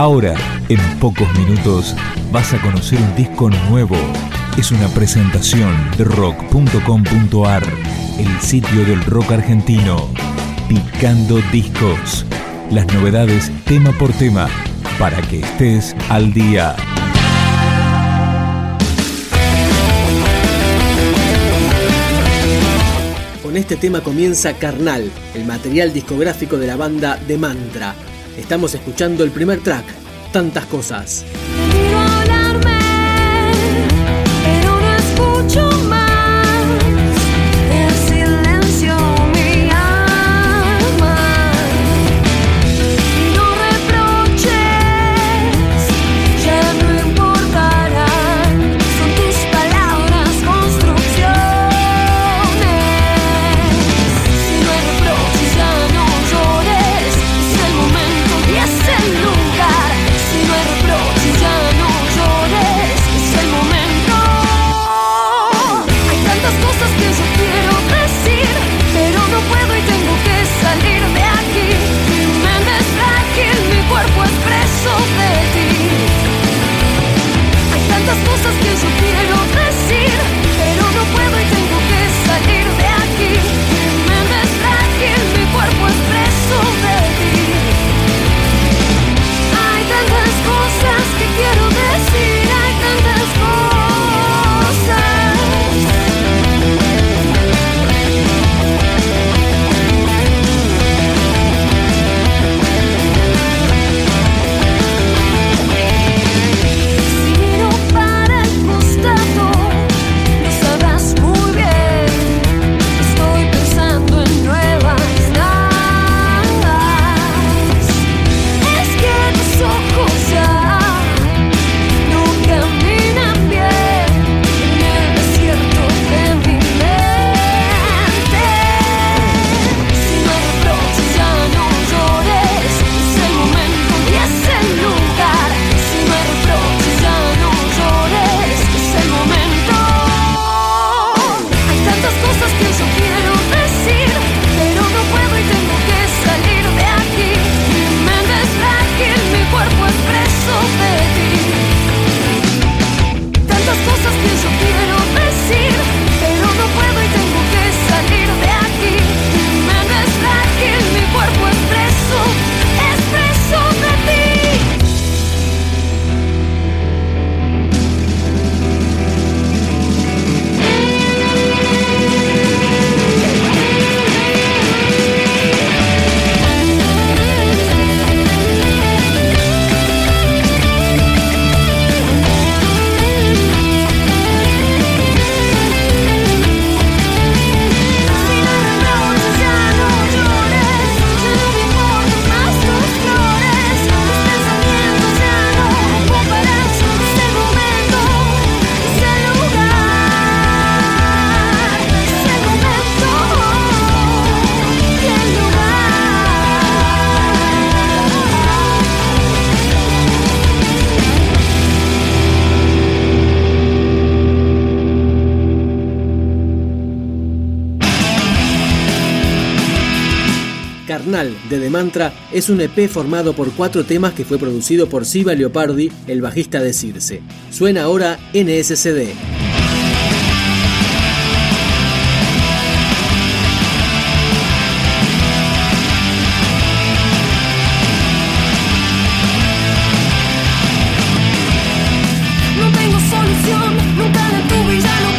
Ahora, en pocos minutos, vas a conocer un disco nuevo. Es una presentación de rock.com.ar, el sitio del rock argentino. Picando discos. Las novedades tema por tema, para que estés al día. Con este tema comienza Carnal, el material discográfico de la banda de Mantra. Estamos escuchando el primer track, Tantas Cosas. Infernal de The Mantra es un EP formado por cuatro temas que fue producido por Siva Leopardi, el bajista de Circe. Suena ahora NSCD. solución, nunca la tuve y ya no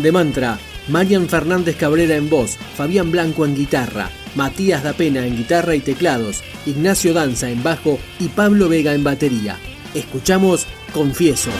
De Mantra, Marian Fernández Cabrera en voz, Fabián Blanco en guitarra, Matías Dapena en guitarra y teclados, Ignacio Danza en bajo y Pablo Vega en batería. Escuchamos Confieso.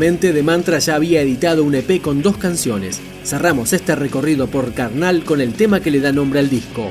Previamente, De Mantra ya había editado un EP con dos canciones. Cerramos este recorrido por Carnal con el tema que le da nombre al disco.